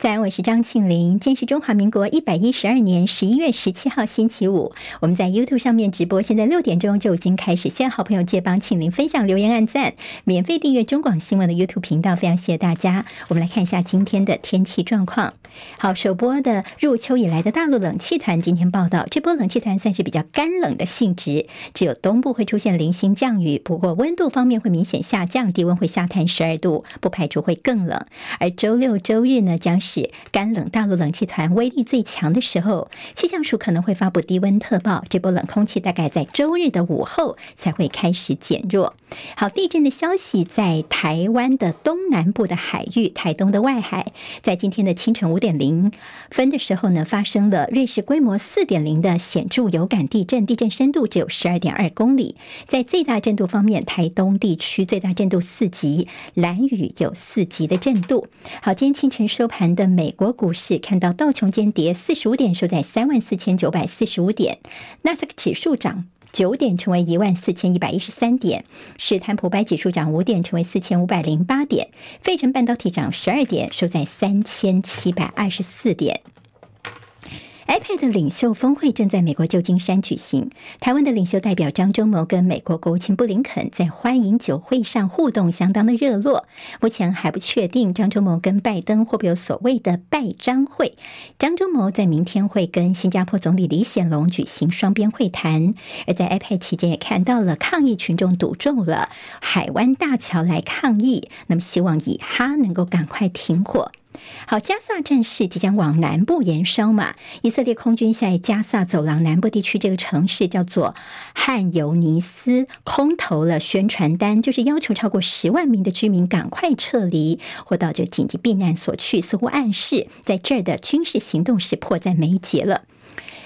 在，我是张庆玲。今天是中华民国一百一十二年十一月十七号星期五，我们在 YouTube 上面直播，现在六点钟就已经开始。现在好朋友借帮庆玲分享、留言、按赞，免费订阅中广新闻的 YouTube 频道，非常谢谢大家。我们来看一下今天的天气状况。好，首播的入秋以来的大陆冷气团今天报道，这波冷气团算是比较干冷的性质，只有东部会出现零星降雨，不过温度方面会明显下降，低温会下探十二度，不排除会更冷。而周六周日呢，将是是干冷大陆冷气团威力最强的时候，气象署可能会发布低温特报。这波冷空气大概在周日的午后才会开始减弱。好，地震的消息在台湾的东南部的海域，台东的外海，在今天的清晨五点零分的时候呢，发生了瑞士规模四点零的显著有感地震，地震深度只有十二点二公里。在最大震度方面，台东地区最大震度四级，兰屿有四级的震度。好，今天清晨收盘。的美国股市看到道琼间跌四十五点，收在三万四千九百四十五点；纳斯达克指数涨九点，成为一万四千一百一十三点；史坦普白指数涨五点，成为四千五百零八点；费城半导体涨十二点，收在三千七百二十四点。iPad 领袖峰会正在美国旧金山举行。台湾的领袖代表张忠谋跟美国国务卿布林肯在欢迎酒会上互动相当的热络。目前还不确定张忠谋跟拜登会不会有所谓的拜张会。张忠谋在明天会跟新加坡总理李显龙举行双边会谈。而在 iPad 期间也看到了抗议群众堵住了海湾大桥来抗议，那么希望以哈能够赶快停火。好，加萨战事即将往南部延烧嘛？以色列空军在加萨走廊南部地区这个城市叫做汉尤尼斯，空投了宣传单，就是要求超过十万名的居民赶快撤离或到这紧急避难所去，似乎暗示在这儿的军事行动是迫在眉睫了。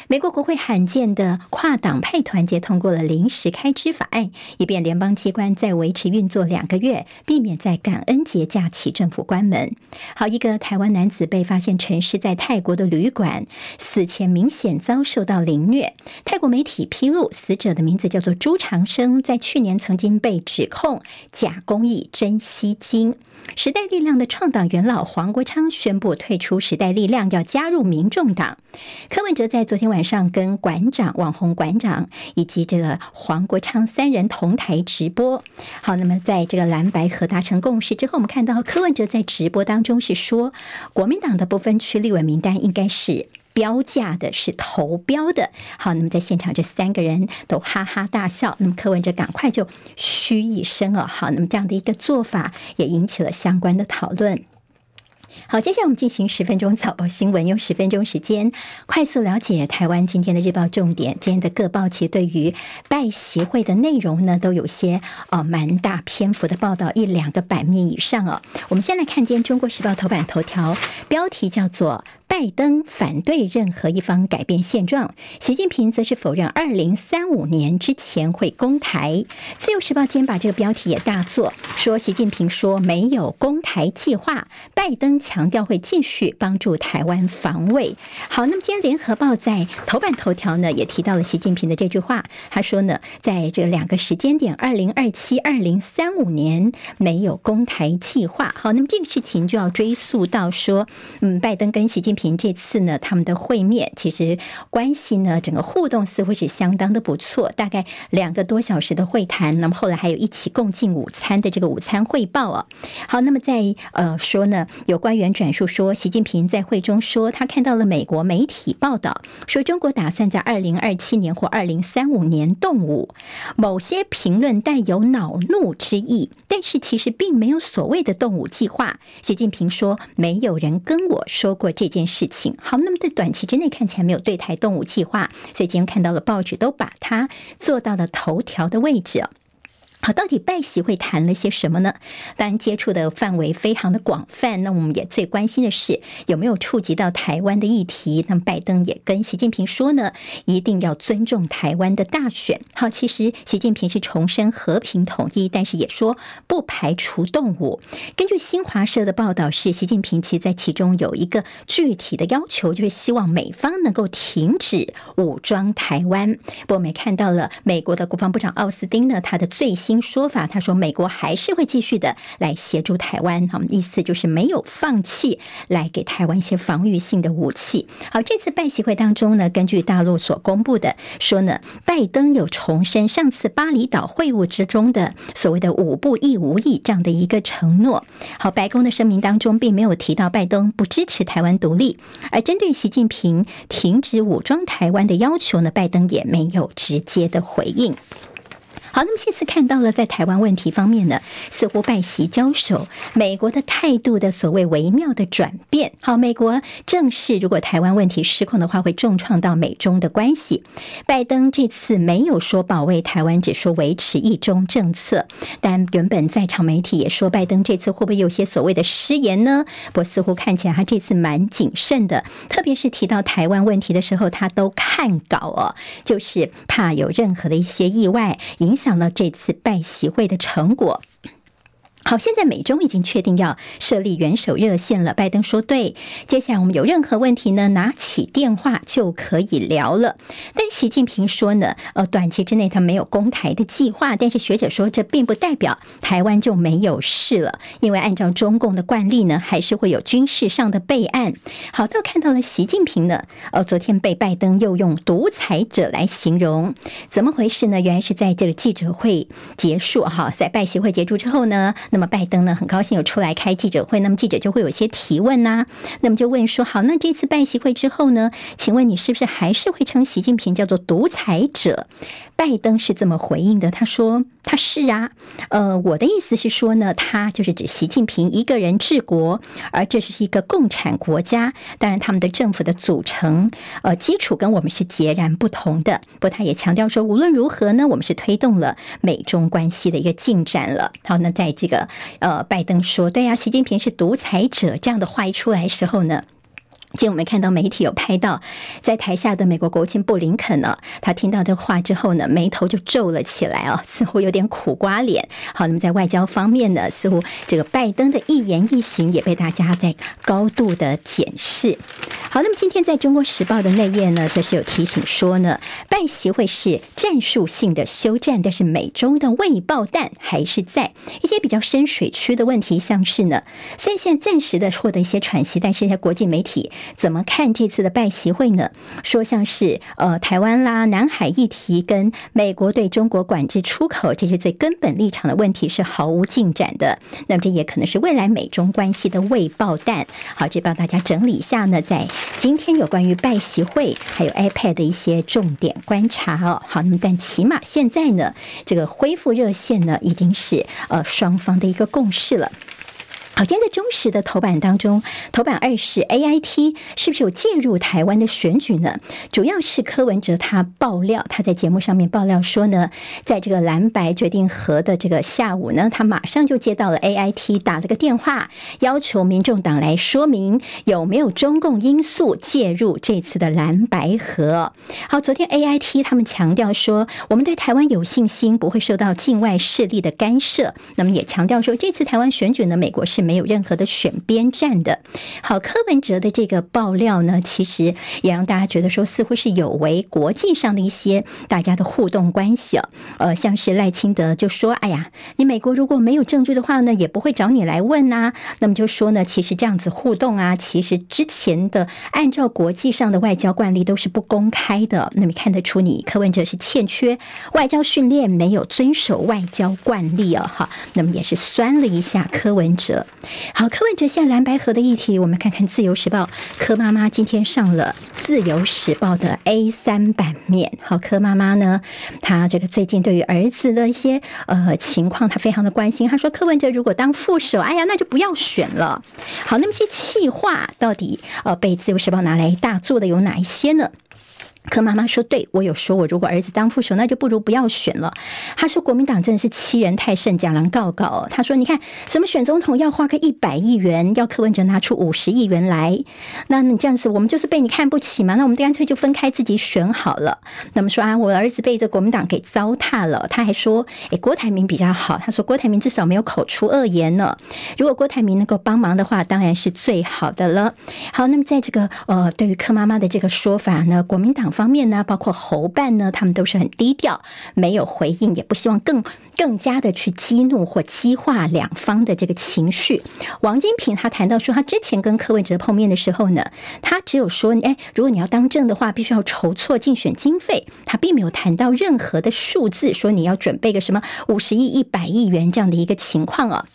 美国国会罕见的跨党派团结通过了临时开支法案，以便联邦机关再维持运作两个月，避免在感恩节假期政府关门。好，一个台湾男子被发现陈尸在泰国的旅馆，死前明显遭受到凌虐。泰国媒体披露，死者的名字叫做朱长生，在去年曾经被指控假公益真吸金。时代力量的创党元老黄国昌宣布退出时代力量，要加入民众党。柯文哲在昨天晚上跟馆长、网红馆长以及这个黄国昌三人同台直播。好，那么在这个蓝白合达成共识之后，我们看到柯文哲在直播当中是说，国民党的不分区立委名单应该是。标价的是投标的，好，那么在现场这三个人都哈哈大笑，那么柯文哲赶快就嘘一声哦，好，那么这样的一个做法也引起了相关的讨论。好，接下来我们进行十分钟早报新闻，用十分钟时间快速了解台湾今天的日报重点。今天的各报其对于拜协会的内容呢，都有些哦蛮大篇幅的报道，一两个版面以上哦。我们先来看今天《中国时报》头版头条，标题叫做。拜登反对任何一方改变现状，习近平则是否认二零三五年之前会攻台。自由时报今天把这个标题也大做，说习近平说没有攻台计划，拜登强调会继续帮助台湾防卫。好，那么今天联合报在头版头条呢也提到了习近平的这句话，他说呢，在这两个时间点，二零二七、二零三五年没有攻台计划。好，那么这个事情就要追溯到说，嗯，拜登跟习近平。这次呢，他们的会面其实关系呢，整个互动似乎是相当的不错，大概两个多小时的会谈，那么后来还有一起共进午餐的这个午餐汇报啊。好，那么在呃说呢，有官员转述说，习近平在会中说，他看到了美国媒体报道说，中国打算在二零二七年或二零三五年动武，某些评论带有恼怒之意，但是其实并没有所谓的动武计划。习近平说，没有人跟我说过这件事。事情好，那么在短期之内看起来没有对台动武计划，所以今天看到了报纸都把它做到了头条的位置。好，到底拜习会谈了些什么呢？当然，接触的范围非常的广泛。那我们也最关心的是有没有触及到台湾的议题。那么，拜登也跟习近平说呢，一定要尊重台湾的大选。好，其实习近平是重申和平统一，但是也说不排除动武。根据新华社的报道，是习近平其实在其中有一个具体的要求，就是希望美方能够停止武装台湾。不过，我们也看到了美国的国防部长奥斯汀呢，他的最新。说法，他说美国还是会继续的来协助台湾，那么，意思就是没有放弃来给台湾一些防御性的武器。好，这次拜习会当中呢，根据大陆所公布的说呢，拜登有重申上次巴厘岛会晤之中的所谓的五不一无意这样的一个承诺。好，白宫的声明当中并没有提到拜登不支持台湾独立，而针对习近平停止武装台湾的要求呢，拜登也没有直接的回应。好，那么这次看到了在台湾问题方面呢，似乎拜习交手，美国的态度的所谓微妙的转变。好，美国正是如果台湾问题失控的话，会重创到美中的关系。拜登这次没有说保卫台湾，只说维持一中政策。但原本在场媒体也说，拜登这次会不会有些所谓的失言呢？不过似乎看起来他这次蛮谨慎的，特别是提到台湾问题的时候，他都看稿哦，就是怕有任何的一些意外影响。讲了这次拜习会的成果。好，现在美中已经确定要设立元首热线了。拜登说：“对，接下来我们有任何问题呢，拿起电话就可以聊了。”但习近平说呢，呃，短期之内他没有攻台的计划。但是学者说，这并不代表台湾就没有事了，因为按照中共的惯例呢，还是会有军事上的备案。好，都看到了习近平呢，呃，昨天被拜登又用独裁者来形容，怎么回事呢？原来是在这个记者会结束哈，在拜习会结束之后呢。那么拜登呢，很高兴有出来开记者会，那么记者就会有一些提问呐、那么就问说，好，那这次拜习会之后呢，请问你是不是还是会称习近平叫做独裁者？拜登是这么回应的，他说他是啊，呃，我的意思是说呢，他就是指习近平一个人治国，而这是一个共产国家，当然他们的政府的组成呃基础跟我们是截然不同的。不过他也强调说，无论如何呢，我们是推动了美中关系的一个进展了。好，那在这个呃，拜登说对呀，习近平是独裁者这样的话一出来时候呢。今天我们看到媒体有拍到，在台下的美国国务卿布林肯呢，他听到这话之后呢，眉头就皱了起来啊，似乎有点苦瓜脸。好，那么在外交方面呢，似乎这个拜登的一言一行也被大家在高度的检视。好，那么今天在中国时报的内页呢，则是有提醒说呢，拜习会是战术性的休战，但是美中的未爆弹还是在一些比较深水区的问题，像是呢，虽然现在暂时的获得一些喘息，但是在国际媒体。怎么看这次的拜习会呢？说像是呃台湾啦、南海议题跟美国对中国管制出口这些最根本立场的问题是毫无进展的。那么这也可能是未来美中关系的未爆弹。好，这帮大家整理一下呢，在今天有关于拜习会还有 iPad 的一些重点观察哦。好，那么但起码现在呢，这个恢复热线呢，已经是呃双方的一个共识了。好，今天在中时的头版当中，头版二是 AIT 是不是有介入台湾的选举呢？主要是柯文哲他爆料，他在节目上面爆料说呢，在这个蓝白决定和的这个下午呢，他马上就接到了 AIT 打了个电话，要求民众党来说明有没有中共因素介入这次的蓝白和。好，昨天 AIT 他们强调说，我们对台湾有信心，不会受到境外势力的干涉。那么也强调说，这次台湾选举呢，美国是。没有任何的选边站的。好，柯文哲的这个爆料呢，其实也让大家觉得说，似乎是有违国际上的一些大家的互动关系啊。呃，像是赖清德就说：“哎呀，你美国如果没有证据的话呢，也不会找你来问呐。”那么就说呢，其实这样子互动啊，其实之前的按照国际上的外交惯例都是不公开的。那么看得出你柯文哲是欠缺外交训练，没有遵守外交惯例啊。哈，那么也是酸了一下柯文哲。好，柯文哲现在蓝白合的议题，我们看看《自由时报》柯妈妈今天上了《自由时报》的 A 三版面。好，柯妈妈呢，她这个最近对于儿子的一些呃情况，她非常的关心。她说，柯文哲如果当副手，哎呀，那就不要选了。好，那么些气话到底呃被《自由时报》拿来大做的有哪一些呢？柯妈妈说：“对，我有说，我如果儿子当副手，那就不如不要选了。”他说：“国民党真的是欺人太甚，假狼告告。”他说：“你看，什么选总统要花个一百亿元，要柯文哲拿出五十亿元来，那你这样子，我们就是被你看不起嘛？那我们干脆就分开自己选好了。”那么说啊，我儿子被这国民党给糟蹋了。他还说：“诶，郭台铭比较好。”他说：“郭台铭至少没有口出恶言呢。如果郭台铭能够帮忙的话，当然是最好的了。”好，那么在这个呃，对于柯妈妈的这个说法呢，国民党。方面呢，包括侯办呢，他们都是很低调，没有回应，也不希望更更加的去激怒或激化两方的这个情绪。王金平他谈到说，他之前跟柯文哲碰面的时候呢，他只有说，哎，如果你要当政的话，必须要筹措竞选经费，他并没有谈到任何的数字，说你要准备个什么五十亿、一百亿元这样的一个情况啊。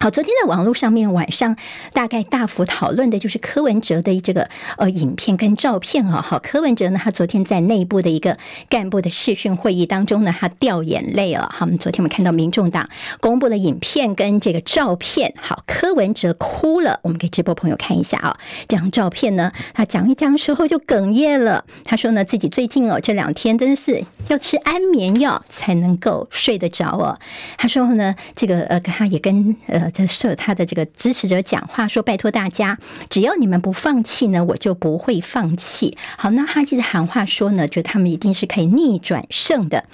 好，昨天在网络上面晚上大概大幅讨论的就是柯文哲的这个呃影片跟照片啊。好，柯文哲呢，他昨天在内部的一个干部的视讯会议当中呢，他掉眼泪了。好，我们昨天我们看到民众党公布了影片跟这个照片，好，柯文哲哭了。我们给直播朋友看一下啊，这张照片呢，他讲一讲时候就哽咽了。他说呢，自己最近哦这两天真的是要吃安眠药才能够睡得着哦。他说呢，这个呃，他也跟呃。在设他的这个支持者讲话说：“拜托大家，只要你们不放弃呢，我就不会放弃。”好，那哈基的喊话说呢，觉得他们一定是可以逆转胜的。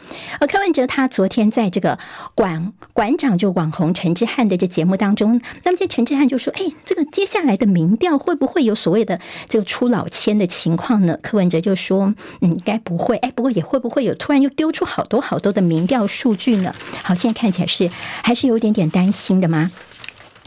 而柯文哲他昨天在这个馆馆长就网红陈之汉的这节目当中，那么这陈之汉就说：“哎，这个接下来的民调会不会有所谓的这个出老千的情况呢？”柯文哲就说：“嗯，应该不会。哎，不过也会不会有突然又丢出好多好多的民调数据呢？”好，现在看起来是还是有点点担心的吗？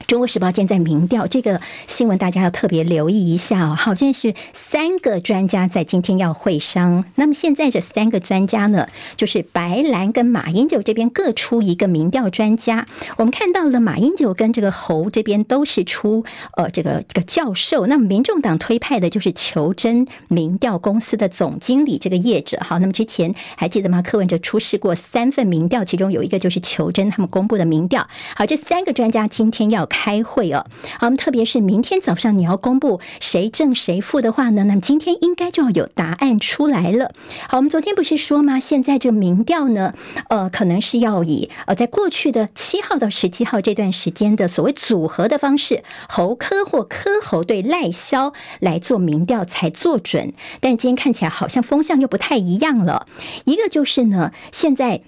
中国时报现在民调这个新闻，大家要特别留意一下哦。好，现在是三个专家在今天要会商。那么现在这三个专家呢，就是白兰跟马英九这边各出一个民调专家。我们看到了马英九跟这个侯这边都是出呃这个这个教授。那么民众党推派的就是求真民调公司的总经理这个业者。好，那么之前还记得吗？柯文哲出示过三份民调，其中有一个就是求真他们公布的民调。好，这三个专家今天要。开会哦，好，我们特别是明天早上你要公布谁正谁负的话呢，那么今天应该就要有答案出来了。好，我们昨天不是说吗？现在这个民调呢，呃，可能是要以呃，在过去的七号到十七号这段时间的所谓组合的方式，侯科或科侯对赖萧来做民调才做准，但是今天看起来好像风向又不太一样了。一个就是呢，现在。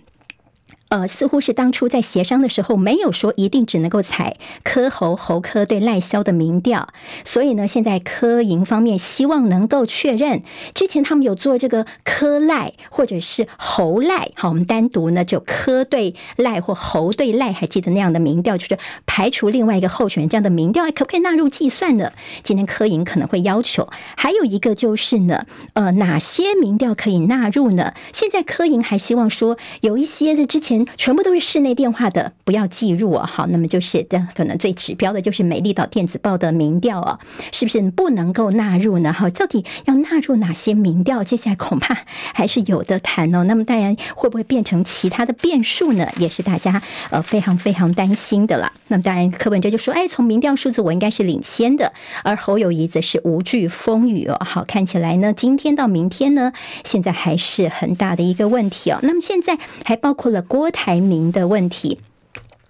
呃，似乎是当初在协商的时候，没有说一定只能够采柯侯侯柯对赖萧的民调，所以呢，现在柯营方面希望能够确认，之前他们有做这个柯赖或者是侯赖，好，我们单独呢就柯对赖或侯对赖，还记得那样的民调，就是排除另外一个候选人这样的民调，可不可以纳入计算呢？今天柯营可能会要求，还有一个就是呢，呃，哪些民调可以纳入呢？现在柯营还希望说有一些的之前。全部都是室内电话的，不要计入哦。好，那么就是的，可能最指标的就是美丽岛电子报的民调哦，是不是不能够纳入呢？好，到底要纳入哪些民调？接下来恐怕还是有的谈哦。那么当然会不会变成其他的变数呢？也是大家呃非常非常担心的啦。那么当然柯文哲就说：“哎，从民调数字我应该是领先的。”而侯友谊则是无惧风雨哦。好，看起来呢，今天到明天呢，现在还是很大的一个问题哦。那么现在还包括了郭。排名的问题。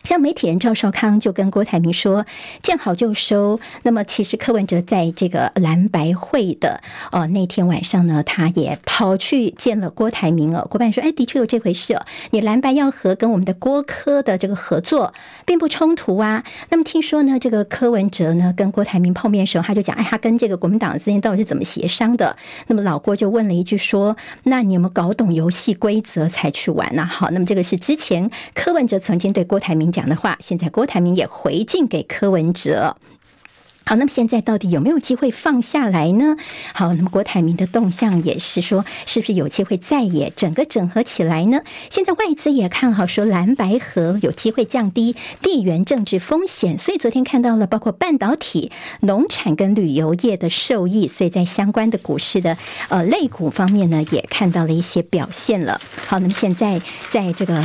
像媒体人赵少康就跟郭台铭说：“见好就收。”那么，其实柯文哲在这个蓝白会的哦那天晚上呢，他也跑去见了郭台铭哦。郭办说：“哎，的确有这回事哦。你蓝白要和跟我们的郭柯的这个合作，并不冲突啊。那么听说呢，这个柯文哲呢跟郭台铭碰面的时候，他就讲：哎，他跟这个国民党之间到底是怎么协商的？那么老郭就问了一句说：那你有没有搞懂游戏规则才去玩呢？好，那么这个是之前柯文哲曾经对郭台铭。讲的话，现在郭台铭也回敬给柯文哲。好，那么现在到底有没有机会放下来呢？好，那么郭台铭的动向也是说，是不是有机会再也整个整合起来呢？现在外资也看好说蓝白河有机会降低地缘政治风险，所以昨天看到了包括半导体、农产跟旅游业的受益，所以在相关的股市的呃类股方面呢，也看到了一些表现了。好，那么现在在这个。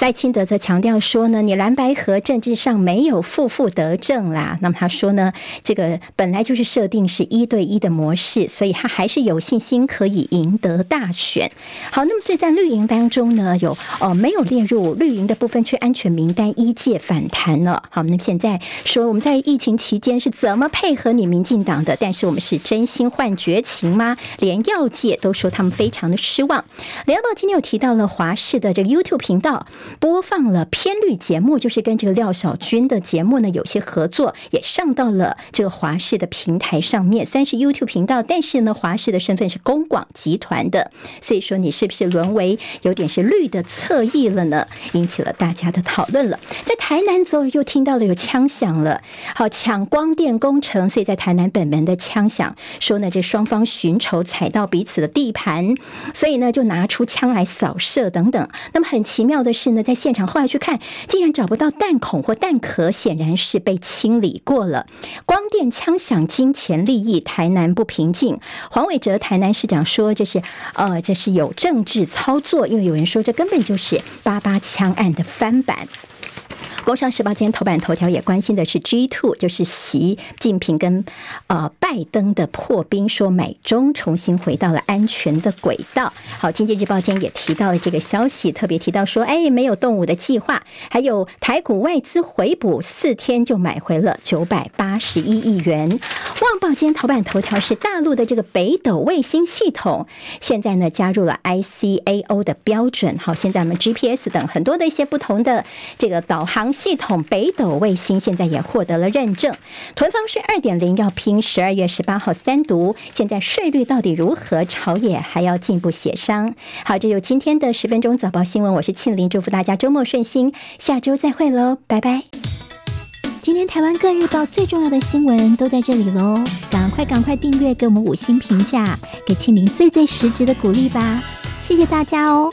赖清德则强调说呢，你蓝白合政治上没有负负得正啦。那么他说呢，这个本来就是设定是一对一的模式，所以他还是有信心可以赢得大选。好，那么这在绿营当中呢，有哦没有列入绿营的部分，却安全名单一届反弹了。好，那么现在说我们在疫情期间是怎么配合你民进党的？但是我们是真心换绝情吗？连药界都说他们非常的失望。联合报今天有提到了华视的这个 YouTube 频道。播放了偏绿节目，就是跟这个廖小军的节目呢有些合作，也上到了这个华视的平台上面。虽然是 YouTube 频道，但是呢，华视的身份是公广集团的，所以说你是不是沦为有点是绿的侧翼了呢？引起了大家的讨论了。在台南之后又听到了有枪响了，好抢光电工程，所以在台南本门的枪响，说呢这双方寻仇踩到彼此的地盘，所以呢就拿出枪来扫射等等。那么很奇妙的是真的，在现场后来去看，竟然找不到弹孔或弹壳，显然是被清理过了。光电枪响，金钱利益，台南不平静。黄伟哲台南市长说，这是呃这是有政治操作，因为有人说这根本就是八八枪案的翻版。工商时报今天头版头条也关心的是 G two，就是习近平跟呃拜登的破冰，说美中重新回到了安全的轨道。好，经济日报今天也提到了这个消息，特别提到说，哎，没有动武的计划，还有台股外资回补四天就买回了九百八十一亿元。旺报今天头版头条是大陆的这个北斗卫星系统，现在呢加入了 ICAO 的标准。好，现在我们 GPS 等很多的一些不同的这个导航。系统北斗卫星现在也获得了认证，囤房税二点零要拼十二月十八号三读，现在税率到底如何？朝野还要进一步协商。好，这就今天的十分钟早报新闻，我是庆玲，祝福大家周末顺心，下周再会喽，拜拜。今天台湾各日报最重要的新闻都在这里喽，赶快赶快订阅，给我们五星评价，给庆玲最最实质的鼓励吧，谢谢大家哦。